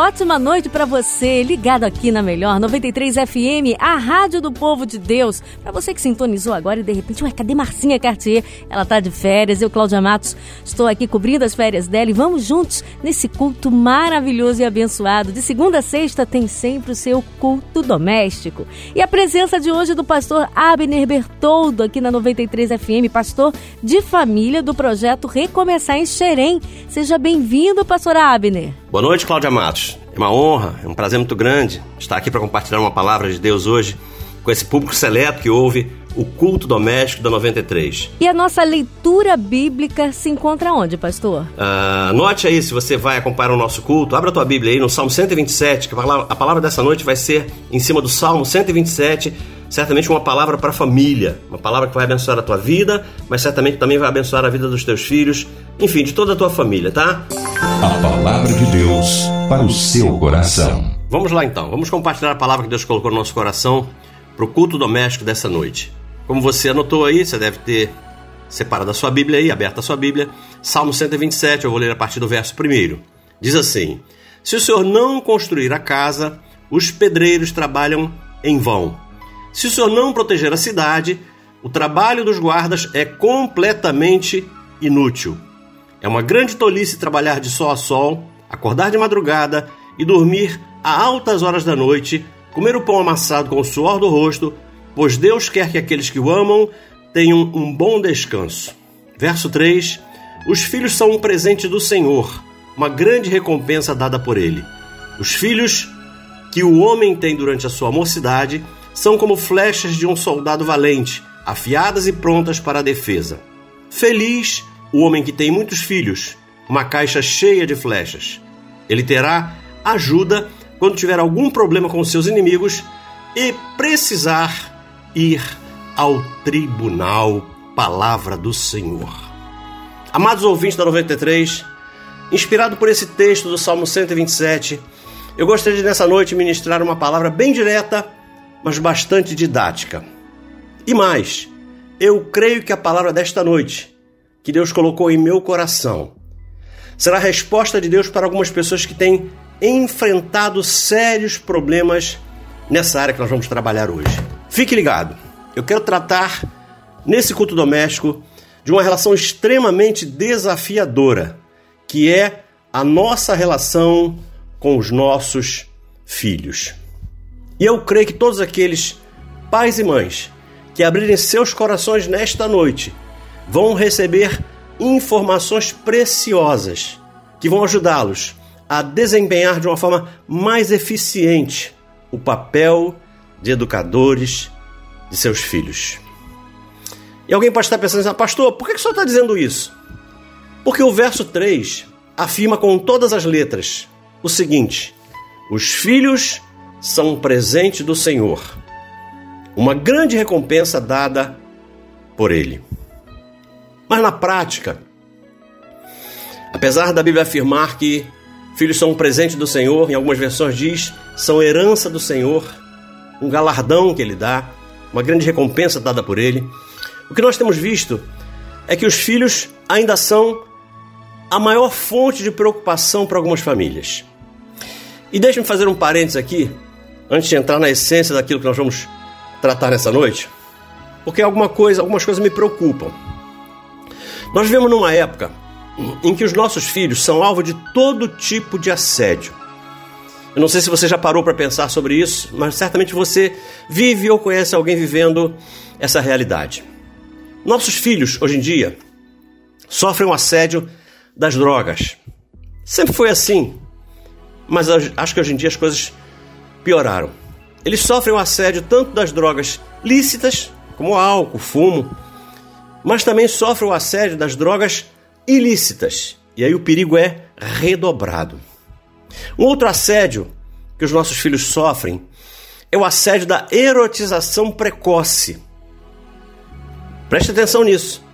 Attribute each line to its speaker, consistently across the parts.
Speaker 1: Ótima noite para você, ligado aqui na Melhor 93 FM, a rádio do povo de Deus. Para você que sintonizou agora e de repente, ué, cadê Marcinha Cartier? Ela tá de férias, eu, Cláudia Matos, estou aqui cobrindo as férias dela e vamos juntos nesse culto maravilhoso e abençoado. De segunda a sexta tem sempre o seu culto doméstico. E a presença de hoje do pastor Abner Bertoldo aqui na 93 FM, pastor de família do projeto Recomeçar em Xerém. Seja bem-vindo, pastor Abner.
Speaker 2: Boa noite, Cláudia Matos. É uma honra, é um prazer muito grande estar aqui para compartilhar uma palavra de Deus hoje com esse público seleto que ouve o culto doméstico da 93.
Speaker 1: E a nossa leitura bíblica se encontra onde, pastor?
Speaker 2: Ah, anote aí, se você vai acompanhar o nosso culto, abra a tua Bíblia aí no Salmo 127, que a palavra, a palavra dessa noite vai ser em cima do Salmo 127, certamente uma palavra para a família, uma palavra que vai abençoar a tua vida, mas certamente também vai abençoar a vida dos teus filhos, enfim, de toda a tua família, tá?
Speaker 3: A palavra de Deus para o seu coração.
Speaker 2: Vamos lá então, vamos compartilhar a palavra que Deus colocou no nosso coração para o culto doméstico dessa noite. Como você anotou aí, você deve ter separado a sua Bíblia aí, aberta a sua Bíblia, Salmo 127, eu vou ler a partir do verso 1. Diz assim: Se o Senhor não construir a casa, os pedreiros trabalham em vão. Se o Senhor não proteger a cidade, o trabalho dos guardas é completamente inútil. É uma grande tolice trabalhar de sol a sol, acordar de madrugada e dormir a altas horas da noite, comer o pão amassado com o suor do rosto, pois Deus quer que aqueles que o amam tenham um bom descanso. Verso 3: Os filhos são um presente do Senhor, uma grande recompensa dada por ele. Os filhos que o homem tem durante a sua mocidade são como flechas de um soldado valente, afiadas e prontas para a defesa. Feliz o homem que tem muitos filhos, uma caixa cheia de flechas. Ele terá ajuda quando tiver algum problema com seus inimigos e precisar ir ao tribunal. Palavra do Senhor. Amados ouvintes da 93, inspirado por esse texto do Salmo 127, eu gostaria de nessa noite ministrar uma palavra bem direta, mas bastante didática. E mais, eu creio que a palavra desta noite que Deus colocou em meu coração será a resposta de Deus para algumas pessoas que têm enfrentado sérios problemas nessa área que nós vamos trabalhar hoje. Fique ligado, eu quero tratar nesse culto doméstico de uma relação extremamente desafiadora, que é a nossa relação com os nossos filhos. E eu creio que todos aqueles pais e mães que abrirem seus corações nesta noite vão receber informações preciosas que vão ajudá-los a desempenhar de uma forma mais eficiente o papel de educadores de seus filhos. E alguém pode estar pensando assim, pastor, por que o senhor está dizendo isso? Porque o verso 3 afirma com todas as letras o seguinte: os filhos são um presente do Senhor, uma grande recompensa dada por Ele. Mas na prática, apesar da Bíblia afirmar que filhos são um presente do Senhor, em algumas versões diz, são herança do Senhor, um galardão que Ele dá, uma grande recompensa dada por Ele. O que nós temos visto é que os filhos ainda são a maior fonte de preocupação para algumas famílias. E deixe-me fazer um parênteses aqui, antes de entrar na essência daquilo que nós vamos tratar nessa noite, porque alguma coisa, algumas coisas me preocupam. Nós vivemos numa época em que os nossos filhos são alvo de todo tipo de assédio. Eu não sei se você já parou para pensar sobre isso, mas certamente você vive ou conhece alguém vivendo essa realidade. Nossos filhos, hoje em dia, sofrem o um assédio das drogas. Sempre foi assim, mas acho que hoje em dia as coisas pioraram. Eles sofrem o um assédio tanto das drogas lícitas, como álcool, fumo, mas também sofrem o assédio das drogas ilícitas. E aí o perigo é redobrado. Um outro assédio que os nossos filhos sofrem é o assédio da erotização precoce. Preste atenção nisso.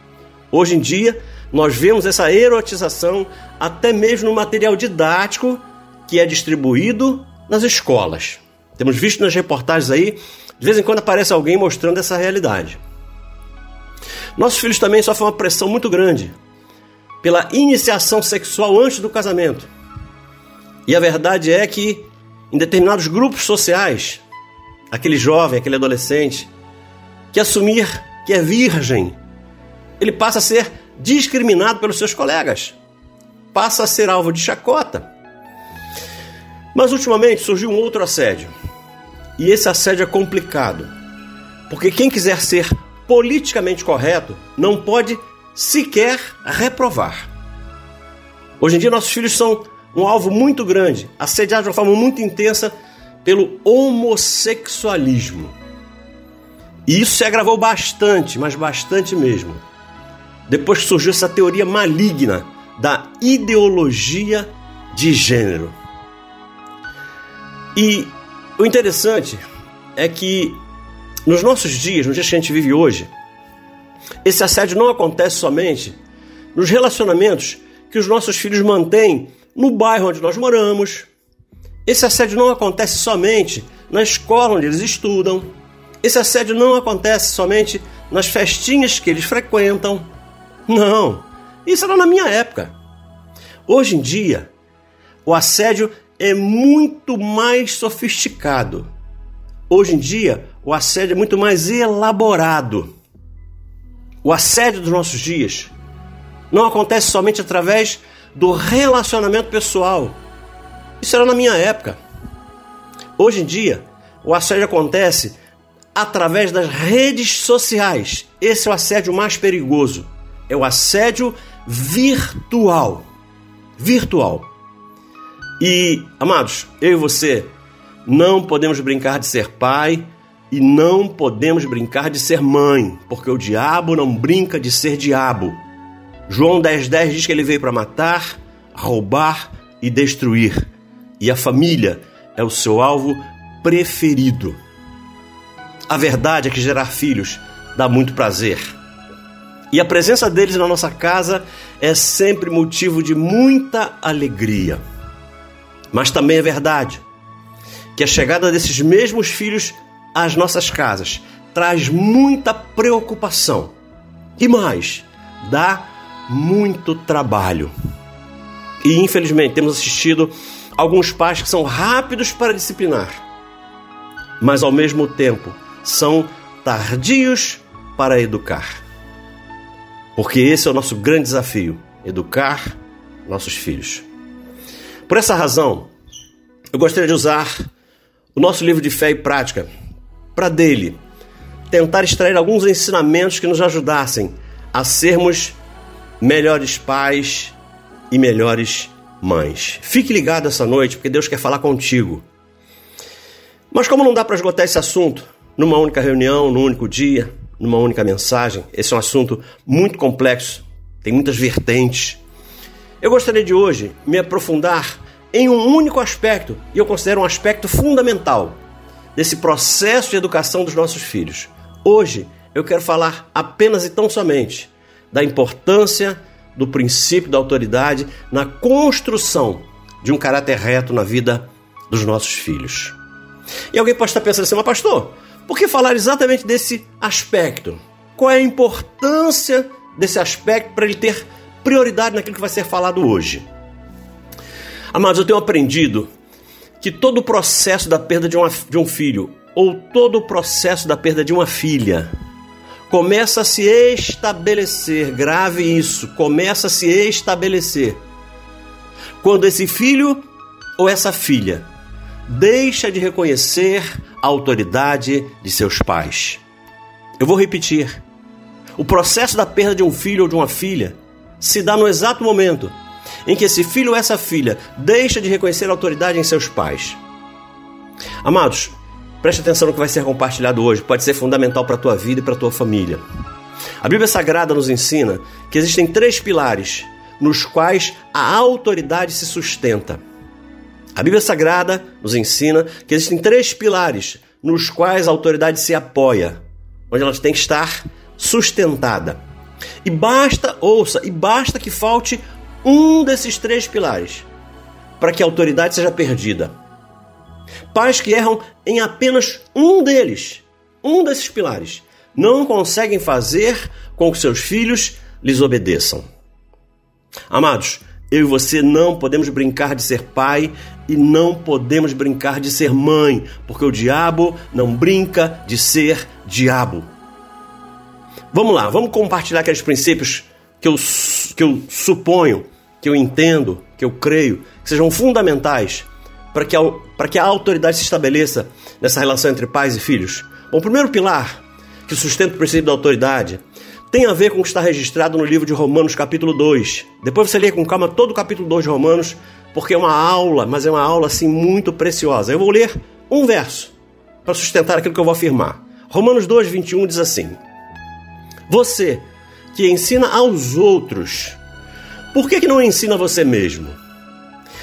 Speaker 2: Hoje em dia, nós vemos essa erotização até mesmo no material didático que é distribuído nas escolas. Temos visto nas reportagens aí, de vez em quando aparece alguém mostrando essa realidade. Nossos filhos também sofrem uma pressão muito grande pela iniciação sexual antes do casamento. E a verdade é que em determinados grupos sociais, aquele jovem, aquele adolescente, que assumir que é virgem, ele passa a ser discriminado pelos seus colegas, passa a ser alvo de chacota. Mas ultimamente surgiu um outro assédio. E esse assédio é complicado. Porque quem quiser ser politicamente correto não pode sequer reprovar. Hoje em dia, nossos filhos são um alvo muito grande, assediados de uma forma muito intensa pelo homossexualismo. E isso se agravou bastante, mas bastante mesmo. Depois que surgiu essa teoria maligna da ideologia de gênero. E o interessante é que nos nossos dias, nos dias que a gente vive hoje, esse assédio não acontece somente nos relacionamentos que os nossos filhos mantêm no bairro onde nós moramos. Esse assédio não acontece somente na escola onde eles estudam. Esse assédio não acontece somente nas festinhas que eles frequentam. Não, isso era na minha época. Hoje em dia, o assédio é muito mais sofisticado. Hoje em dia, o assédio é muito mais elaborado. O assédio dos nossos dias não acontece somente através do relacionamento pessoal. Isso era na minha época. Hoje em dia, o assédio acontece através das redes sociais. Esse é o assédio mais perigoso. É o assédio virtual. Virtual. E, amados, eu e você não podemos brincar de ser pai e não podemos brincar de ser mãe, porque o diabo não brinca de ser diabo. João 10,10 10 diz que ele veio para matar, roubar e destruir. E a família é o seu alvo preferido. A verdade é que gerar filhos dá muito prazer. E a presença deles na nossa casa é sempre motivo de muita alegria. Mas também é verdade que a chegada desses mesmos filhos às nossas casas traz muita preocupação. E mais, dá muito trabalho. E infelizmente temos assistido alguns pais que são rápidos para disciplinar, mas ao mesmo tempo são tardios para educar. Porque esse é o nosso grande desafio: educar nossos filhos. Por essa razão, eu gostaria de usar o nosso livro de fé e prática para dele tentar extrair alguns ensinamentos que nos ajudassem a sermos melhores pais e melhores mães. Fique ligado essa noite, porque Deus quer falar contigo. Mas como não dá para esgotar esse assunto numa única reunião, num único dia, numa única mensagem, esse é um assunto muito complexo, tem muitas vertentes. Eu gostaria de hoje me aprofundar em um único aspecto, e eu considero um aspecto fundamental desse processo de educação dos nossos filhos. Hoje eu quero falar apenas e tão somente da importância do princípio da autoridade na construção de um caráter reto na vida dos nossos filhos. E alguém pode estar pensando assim, mas pastor, por que falar exatamente desse aspecto? Qual é a importância desse aspecto para ele ter prioridade naquilo que vai ser falado hoje. Amados, eu tenho aprendido que todo o processo da perda de, uma, de um filho ou todo o processo da perda de uma filha começa a se estabelecer, grave isso, começa a se estabelecer quando esse filho ou essa filha deixa de reconhecer a autoridade de seus pais. Eu vou repetir. O processo da perda de um filho ou de uma filha se dá no exato momento em que esse filho ou essa filha deixa de reconhecer a autoridade em seus pais. Amados, preste atenção no que vai ser compartilhado hoje, pode ser fundamental para a tua vida e para a tua família. A Bíblia Sagrada nos ensina que existem três pilares nos quais a autoridade se sustenta. A Bíblia Sagrada nos ensina que existem três pilares nos quais a autoridade se apoia, onde ela tem que estar sustentada. E basta, ouça, e basta que falte um desses três pilares para que a autoridade seja perdida. Pais que erram em apenas um deles, um desses pilares, não conseguem fazer com que seus filhos lhes obedeçam. Amados, eu e você não podemos brincar de ser pai e não podemos brincar de ser mãe, porque o diabo não brinca de ser diabo. Vamos lá, vamos compartilhar aqueles princípios que eu, que eu suponho, que eu entendo, que eu creio, que sejam fundamentais para que, a, que a autoridade se estabeleça nessa relação entre pais e filhos. Bom, o primeiro pilar que sustenta o princípio da autoridade tem a ver com o que está registrado no livro de Romanos, capítulo 2. Depois você lê com calma todo o capítulo 2 de Romanos, porque é uma aula, mas é uma aula assim muito preciosa. Eu vou ler um verso para sustentar aquilo que eu vou afirmar. Romanos 2, 21 diz assim: Você que ensina aos outros, por que, que não ensina você mesmo?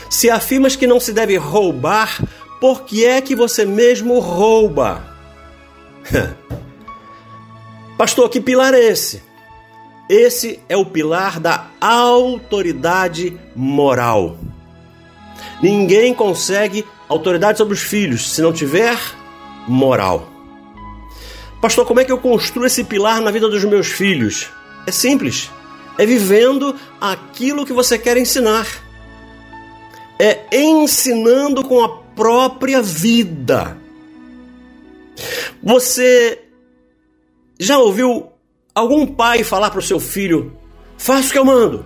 Speaker 2: Se afirmas que não se deve roubar, por que é que você mesmo rouba? Pastor, que pilar é esse? Esse é o pilar da autoridade moral. Ninguém consegue autoridade sobre os filhos se não tiver moral. Pastor, como é que eu construo esse pilar na vida dos meus filhos? É simples. É vivendo aquilo que você quer ensinar. É ensinando com a própria vida. Você já ouviu algum pai falar para o seu filho: faça o que eu mando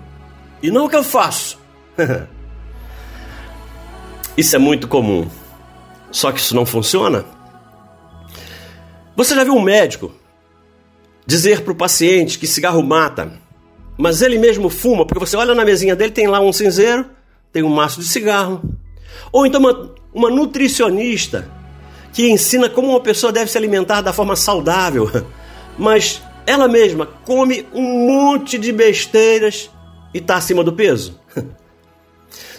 Speaker 2: e não o que eu faço? isso é muito comum. Só que isso não funciona. Você já viu um médico dizer para o paciente que cigarro mata, mas ele mesmo fuma, porque você olha na mesinha dele, tem lá um cinzeiro, tem um maço de cigarro. Ou então uma, uma nutricionista que ensina como uma pessoa deve se alimentar da forma saudável. mas ela mesma come um monte de besteiras e está acima do peso.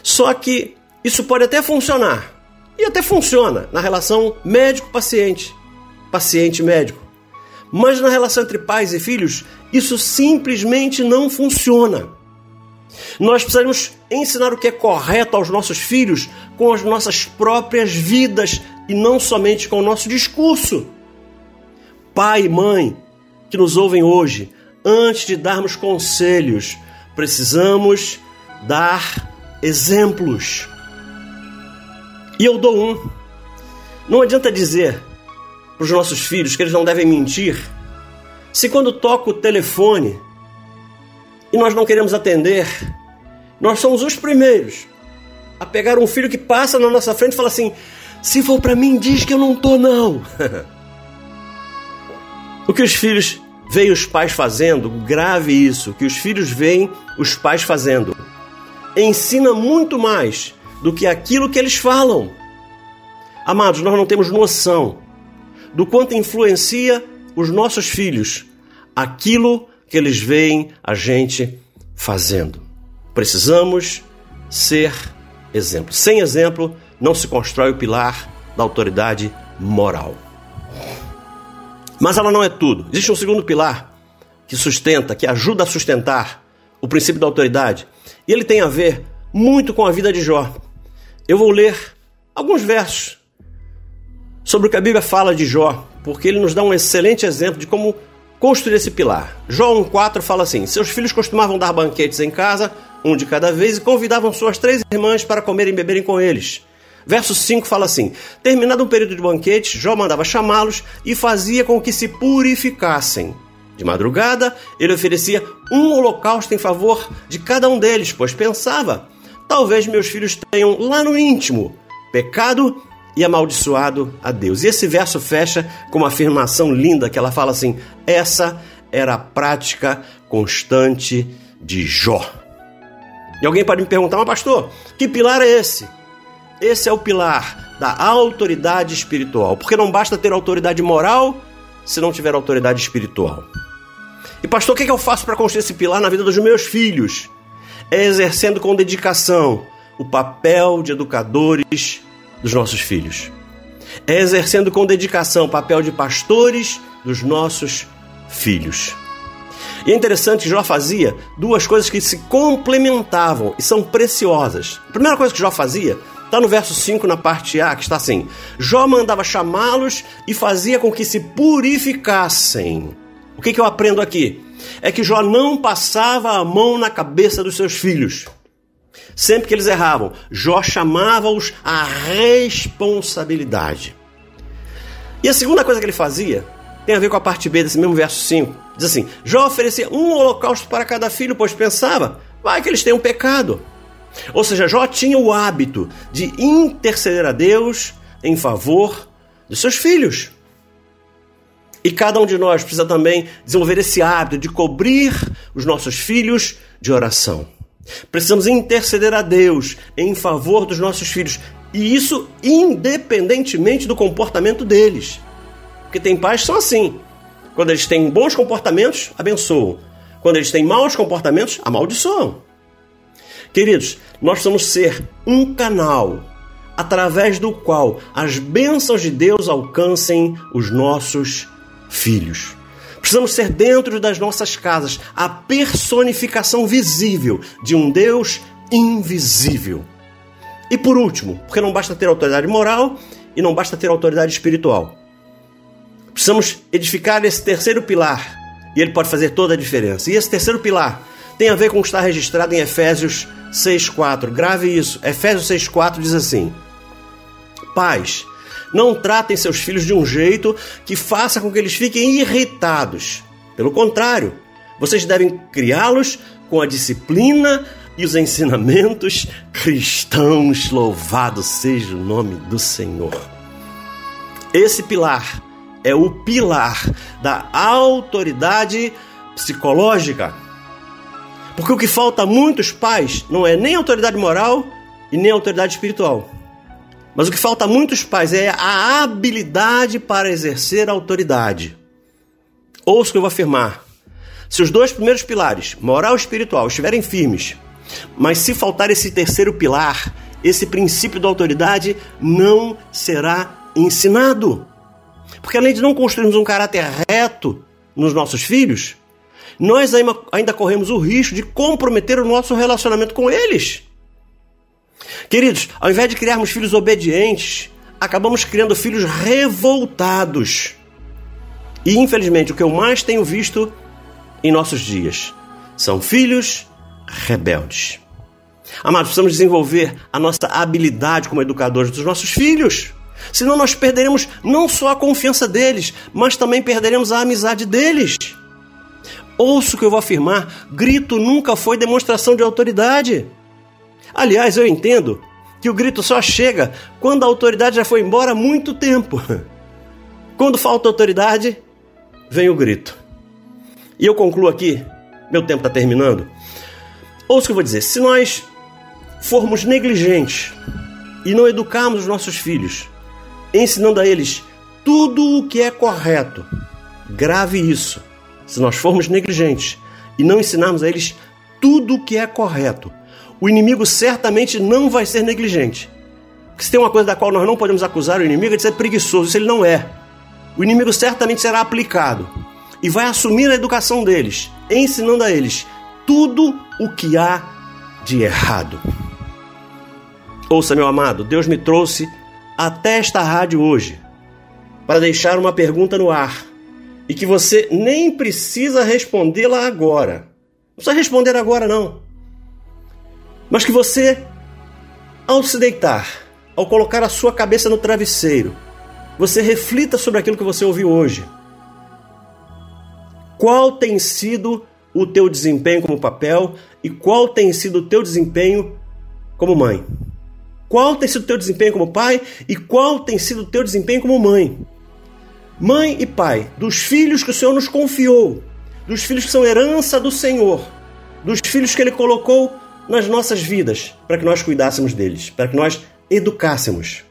Speaker 2: Só que isso pode até funcionar, e até funciona na relação médico-paciente, paciente-médico. Mas na relação entre pais e filhos, isso simplesmente não funciona. Nós precisamos ensinar o que é correto aos nossos filhos com as nossas próprias vidas e não somente com o nosso discurso. Pai e mãe, que nos ouvem hoje, antes de darmos conselhos, precisamos dar exemplos. E eu dou um. Não adianta dizer para os nossos filhos que eles não devem mentir, se quando toca o telefone e nós não queremos atender, nós somos os primeiros a pegar um filho que passa na nossa frente e fala assim: se for para mim, diz que eu não tô, não. O que os filhos veem os pais fazendo, grave isso, que os filhos veem os pais fazendo. Ensina muito mais do que aquilo que eles falam. Amados, nós não temos noção do quanto influencia os nossos filhos aquilo que eles veem a gente fazendo. Precisamos ser exemplo. Sem exemplo, não se constrói o pilar da autoridade moral. Mas ela não é tudo. Existe um segundo pilar que sustenta, que ajuda a sustentar o princípio da autoridade. E ele tem a ver muito com a vida de Jó. Eu vou ler alguns versos sobre o que a Bíblia fala de Jó, porque ele nos dá um excelente exemplo de como construir esse pilar. Jó 1,4 fala assim: Seus filhos costumavam dar banquetes em casa, um de cada vez, e convidavam suas três irmãs para comerem e beberem com eles. Verso 5 fala assim: Terminado um período de banquete, Jó mandava chamá-los e fazia com que se purificassem. De madrugada, ele oferecia um holocausto em favor de cada um deles, pois pensava: talvez meus filhos tenham lá no íntimo pecado e amaldiçoado a Deus. E esse verso fecha com uma afirmação linda que ela fala assim: essa era a prática constante de Jó. E alguém pode me perguntar, mas pastor, que pilar é esse? Esse é o pilar da autoridade espiritual. Porque não basta ter autoridade moral se não tiver autoridade espiritual. E pastor, o que, é que eu faço para construir esse pilar na vida dos meus filhos? É exercendo com dedicação o papel de educadores dos nossos filhos. É exercendo com dedicação o papel de pastores dos nossos filhos. E é interessante que Jó fazia duas coisas que se complementavam e são preciosas. A primeira coisa que Jó fazia Está no verso 5, na parte A, que está assim: Jó mandava chamá-los e fazia com que se purificassem. O que, que eu aprendo aqui? É que Jó não passava a mão na cabeça dos seus filhos. Sempre que eles erravam, Jó chamava-os à responsabilidade. E a segunda coisa que ele fazia tem a ver com a parte B desse mesmo verso 5. Diz assim: Jó oferecia um holocausto para cada filho, pois pensava, vai que eles têm um pecado. Ou seja, Jó tinha o hábito de interceder a Deus em favor dos seus filhos. E cada um de nós precisa também desenvolver esse hábito de cobrir os nossos filhos de oração. Precisamos interceder a Deus em favor dos nossos filhos. E isso independentemente do comportamento deles. Porque tem pais que são assim. Quando eles têm bons comportamentos, abençoam. Quando eles têm maus comportamentos, amaldiçoam. Queridos, nós precisamos ser um canal através do qual as bênçãos de Deus alcancem os nossos filhos. Precisamos ser dentro das nossas casas a personificação visível de um Deus invisível. E por último, porque não basta ter autoridade moral e não basta ter autoridade espiritual. Precisamos edificar esse terceiro pilar e ele pode fazer toda a diferença. E esse terceiro pilar tem a ver com o que está registrado em Efésios 6,4. Grave isso. Efésios 6,4 diz assim: Pais, não tratem seus filhos de um jeito que faça com que eles fiquem irritados. Pelo contrário, vocês devem criá-los com a disciplina e os ensinamentos cristãos. Louvado seja o nome do Senhor. Esse pilar é o pilar da autoridade psicológica. Porque o que falta a muitos pais não é nem autoridade moral e nem autoridade espiritual. Mas o que falta a muitos pais é a habilidade para exercer a autoridade. Ouça o que eu vou afirmar. Se os dois primeiros pilares, moral e espiritual, estiverem firmes, mas se faltar esse terceiro pilar, esse princípio da autoridade não será ensinado. Porque além de não construirmos um caráter reto nos nossos filhos, nós ainda corremos o risco de comprometer o nosso relacionamento com eles. Queridos, ao invés de criarmos filhos obedientes, acabamos criando filhos revoltados. E infelizmente, o que eu mais tenho visto em nossos dias são filhos rebeldes. Amados, precisamos desenvolver a nossa habilidade como educadores dos nossos filhos. Senão nós perderemos não só a confiança deles, mas também perderemos a amizade deles. Ouço o que eu vou afirmar: grito nunca foi demonstração de autoridade. Aliás, eu entendo que o grito só chega quando a autoridade já foi embora há muito tempo. Quando falta autoridade, vem o grito. E eu concluo aqui, meu tempo está terminando. Ouça o que eu vou dizer: se nós formos negligentes e não educarmos os nossos filhos, ensinando a eles tudo o que é correto, grave isso. Se nós formos negligentes e não ensinarmos a eles tudo o que é correto, o inimigo certamente não vai ser negligente. Porque se tem uma coisa da qual nós não podemos acusar o inimigo é de ser preguiçoso, isso ele não é. O inimigo certamente será aplicado e vai assumir a educação deles, ensinando a eles tudo o que há de errado. Ouça, meu amado, Deus me trouxe até esta rádio hoje para deixar uma pergunta no ar e que você nem precisa respondê-la agora. Não precisa responder agora, não. Mas que você, ao se deitar, ao colocar a sua cabeça no travesseiro, você reflita sobre aquilo que você ouviu hoje. Qual tem sido o teu desempenho como papel e qual tem sido o teu desempenho como mãe? Qual tem sido o teu desempenho como pai e qual tem sido o teu desempenho como mãe? Mãe e pai, dos filhos que o Senhor nos confiou, dos filhos que são herança do Senhor, dos filhos que Ele colocou nas nossas vidas para que nós cuidássemos deles, para que nós educássemos.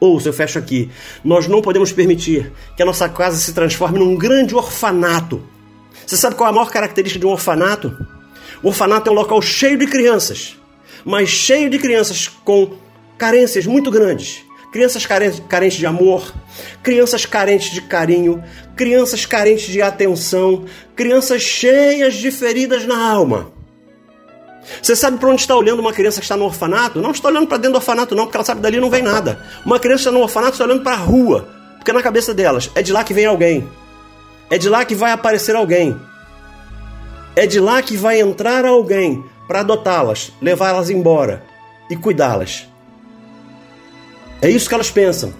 Speaker 2: Ouça, eu fecho aqui. Nós não podemos permitir que a nossa casa se transforme num grande orfanato. Você sabe qual é a maior característica de um orfanato? O orfanato é um local cheio de crianças, mas cheio de crianças com carências muito grandes. Crianças carentes de amor, crianças carentes de carinho, crianças carentes de atenção, crianças cheias de feridas na alma. Você sabe para onde está olhando uma criança que está no orfanato? Não está olhando para dentro do orfanato, não, porque ela sabe que dali não vem nada. Uma criança está no orfanato está olhando para a rua, porque na cabeça delas é de lá que vem alguém, é de lá que vai aparecer alguém, é de lá que vai entrar alguém para adotá-las, levá-las embora e cuidá-las. É isso que elas pensam.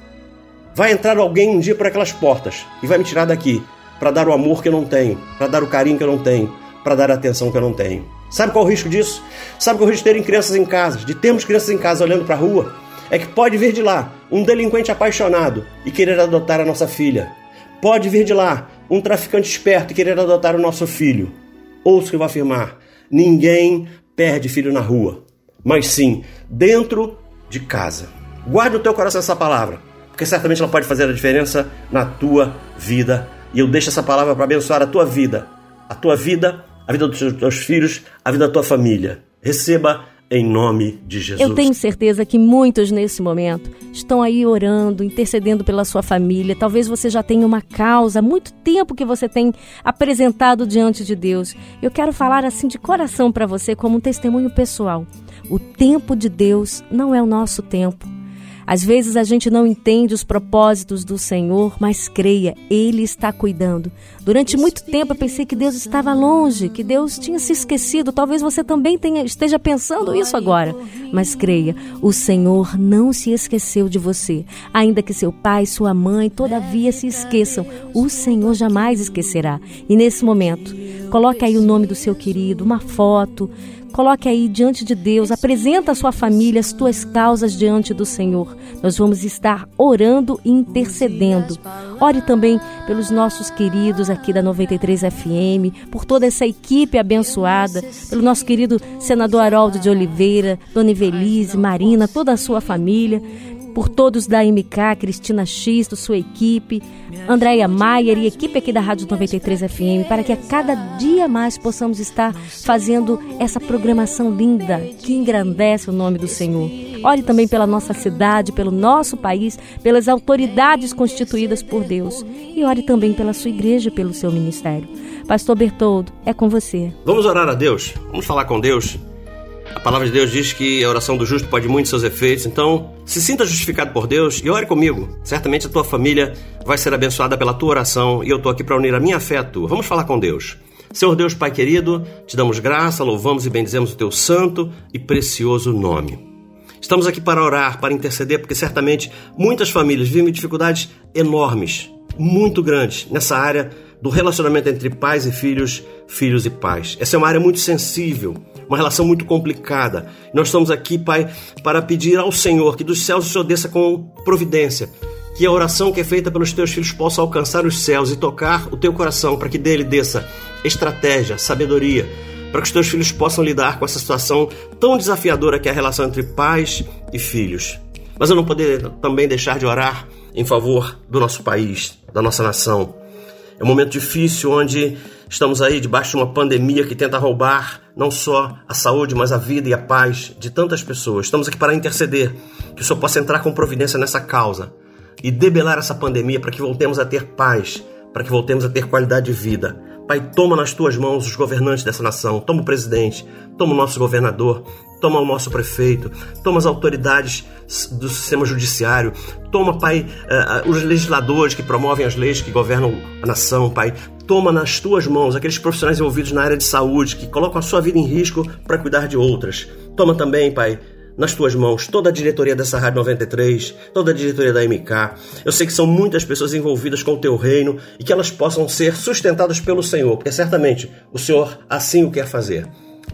Speaker 2: Vai entrar alguém um dia por aquelas portas e vai me tirar daqui para dar o amor que eu não tenho, para dar o carinho que eu não tenho, para dar a atenção que eu não tenho. Sabe qual é o risco disso? Sabe qual é o risco de terem crianças em casa, de termos crianças em casa olhando para a rua? É que pode vir de lá um delinquente apaixonado e querer adotar a nossa filha. Pode vir de lá um traficante esperto e querer adotar o nosso filho. Ouça o que eu vou afirmar: ninguém perde filho na rua, mas sim dentro de casa. Guarde no teu coração essa palavra, porque certamente ela pode fazer a diferença na tua vida. E eu deixo essa palavra para abençoar a tua vida, a tua vida a vida dos teus filhos, a vida da tua família. Receba em nome de Jesus.
Speaker 1: Eu tenho certeza que muitos nesse momento estão aí orando, intercedendo pela sua família. Talvez você já tenha uma causa, há muito tempo que você tem apresentado diante de Deus. Eu quero falar assim de coração para você como um testemunho pessoal. O tempo de Deus não é o nosso tempo. Às vezes a gente não entende os propósitos do Senhor, mas creia, Ele está cuidando. Durante muito tempo eu pensei que Deus estava longe, que Deus tinha se esquecido. Talvez você também tenha, esteja pensando isso agora. Mas creia, o Senhor não se esqueceu de você. Ainda que seu pai, sua mãe, todavia se esqueçam, o Senhor jamais esquecerá. E nesse momento, coloque aí o nome do seu querido, uma foto, Coloque aí diante de Deus, apresenta a sua família, as tuas causas diante do Senhor. Nós vamos estar orando e intercedendo. Ore também pelos nossos queridos aqui da 93 FM, por toda essa equipe abençoada, pelo nosso querido senador Haroldo de Oliveira, Dona Evelise, Marina, toda a sua família, por todos da MK, Cristina X, sua equipe, Andréia Maier e equipe aqui da Rádio 93 FM, para que a cada dia mais possamos estar fazendo essa programação linda que engrandece o nome do Senhor. Ore também pela nossa cidade, pelo nosso país, pelas autoridades constituídas por Deus. E ore também pela sua igreja, pelo seu ministério. Pastor Bertoldo, é com você.
Speaker 2: Vamos orar a Deus? Vamos falar com Deus? A palavra de Deus diz que a oração do justo pode muito seus efeitos, então se sinta justificado por Deus e ore comigo. Certamente a tua família vai ser abençoada pela tua oração e eu estou aqui para unir a minha fé à tua. Vamos falar com Deus. Senhor Deus, Pai querido, te damos graça, louvamos e bendizemos o teu santo e precioso nome. Estamos aqui para orar, para interceder, porque certamente muitas famílias vivem dificuldades enormes, muito grandes nessa área do relacionamento entre pais e filhos, filhos e pais. Essa é uma área muito sensível uma relação muito complicada. Nós estamos aqui, Pai, para pedir ao Senhor que dos céus o Senhor desça com providência, que a oração que é feita pelos teus filhos possa alcançar os céus e tocar o teu coração, para que dele desça estratégia, sabedoria, para que os teus filhos possam lidar com essa situação tão desafiadora que é a relação entre pais e filhos. Mas eu não poderia também deixar de orar em favor do nosso país, da nossa nação. É um momento difícil onde estamos aí debaixo de uma pandemia que tenta roubar não só a saúde, mas a vida e a paz de tantas pessoas. Estamos aqui para interceder, que o Senhor possa entrar com providência nessa causa e debelar essa pandemia para que voltemos a ter paz, para que voltemos a ter qualidade de vida. Pai, toma nas tuas mãos os governantes dessa nação, toma o presidente, toma o nosso governador, toma o nosso prefeito, toma as autoridades do sistema judiciário, toma, Pai, uh, os legisladores que promovem as leis que governam a nação, Pai. Toma nas tuas mãos aqueles profissionais envolvidos na área de saúde que colocam a sua vida em risco para cuidar de outras. Toma também, Pai, nas tuas mãos toda a diretoria dessa Rádio 93, toda a diretoria da MK. Eu sei que são muitas pessoas envolvidas com o teu reino e que elas possam ser sustentadas pelo Senhor, porque certamente o Senhor assim o quer fazer.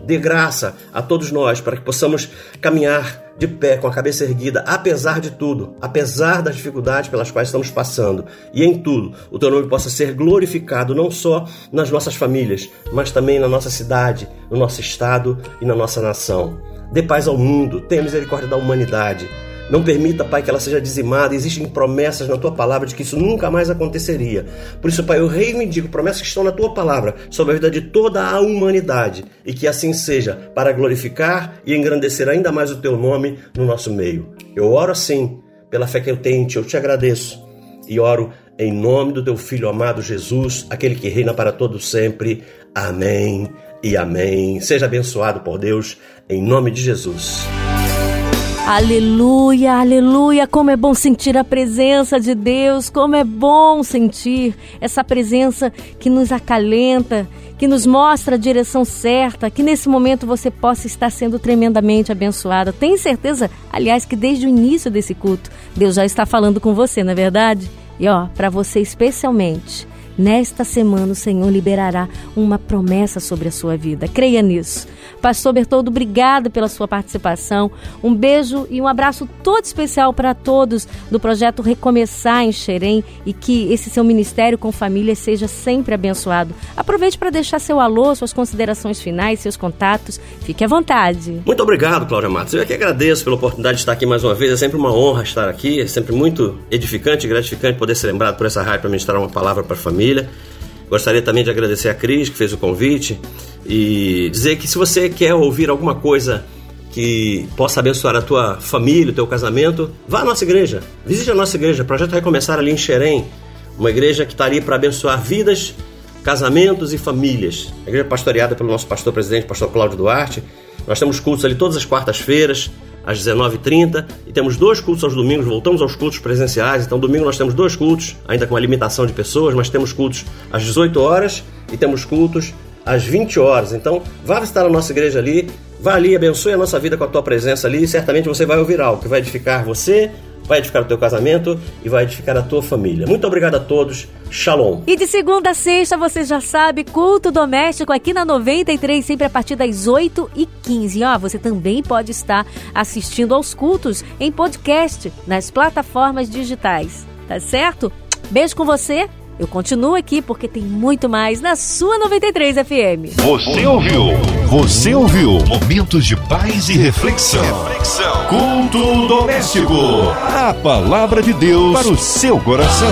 Speaker 2: Dê graça a todos nós para que possamos caminhar de pé, com a cabeça erguida, apesar de tudo, apesar das dificuldades pelas quais estamos passando, e em tudo, o teu nome possa ser glorificado não só nas nossas famílias, mas também na nossa cidade, no nosso estado e na nossa nação. Dê paz ao mundo, tenha misericórdia da humanidade. Não permita, Pai, que ela seja dizimada. Existem promessas na tua palavra de que isso nunca mais aconteceria. Por isso, Pai, eu reivindico promessas que estão na tua palavra sobre a vida de toda a humanidade e que assim seja, para glorificar e engrandecer ainda mais o teu nome no nosso meio. Eu oro assim, pela fé que eu tenho em ti, eu te agradeço e oro em nome do teu filho amado Jesus, aquele que reina para todo sempre. Amém e amém. Seja abençoado por Deus, em nome de Jesus.
Speaker 1: Aleluia, aleluia! Como é bom sentir a presença de Deus, como é bom sentir essa presença que nos acalenta, que nos mostra a direção certa, que nesse momento você possa estar sendo tremendamente abençoado. Tenho certeza, aliás, que desde o início desse culto, Deus já está falando com você, não é verdade? E ó, para você especialmente, nesta semana o Senhor liberará uma promessa sobre a sua vida. Creia nisso. Pastor Bertoldo, obrigada pela sua participação. Um beijo e um abraço todo especial para todos do projeto Recomeçar em Xerém e que esse seu ministério com família seja sempre abençoado. Aproveite para deixar seu alô, suas considerações finais, seus contatos. Fique à vontade.
Speaker 2: Muito obrigado, Cláudia Matos. Eu é que agradeço pela oportunidade de estar aqui mais uma vez. É sempre uma honra estar aqui. É sempre muito edificante e gratificante poder ser lembrado por essa rádio para ministrar uma palavra para a família. Gostaria também de agradecer a Cris, que fez o convite, e dizer que se você quer ouvir alguma coisa que possa abençoar a tua família, o teu casamento, vá à nossa igreja. Visite a nossa igreja. Projeto vai começar ali em Xerém, uma igreja que está ali para abençoar vidas, casamentos e famílias. A igreja é pastoreada pelo nosso pastor presidente, pastor Cláudio Duarte. Nós temos cultos ali todas as quartas-feiras às 19h30 e temos dois cultos aos domingos, voltamos aos cultos presenciais. Então, domingo nós temos dois cultos, ainda com a limitação de pessoas, mas temos cultos às 18 horas e temos cultos às 20 horas. Então, vá visitar a nossa igreja ali, vá ali, abençoe a nossa vida com a tua presença ali certamente você vai ouvir algo que vai edificar você, vai edificar o teu casamento e vai edificar a tua família. Muito obrigado a todos. Shalom.
Speaker 1: E de segunda a sexta, você já sabe, culto doméstico aqui na 93, sempre a partir das 8 e 15. Ó, você também pode estar assistindo aos cultos em podcast nas plataformas digitais. Tá certo? Beijo com você. Eu continuo aqui porque tem muito mais na sua 93 FM.
Speaker 3: Você ouviu? Você ouviu? Momentos de paz e reflexão. reflexão. Culto doméstico. A palavra de Deus para o seu coração.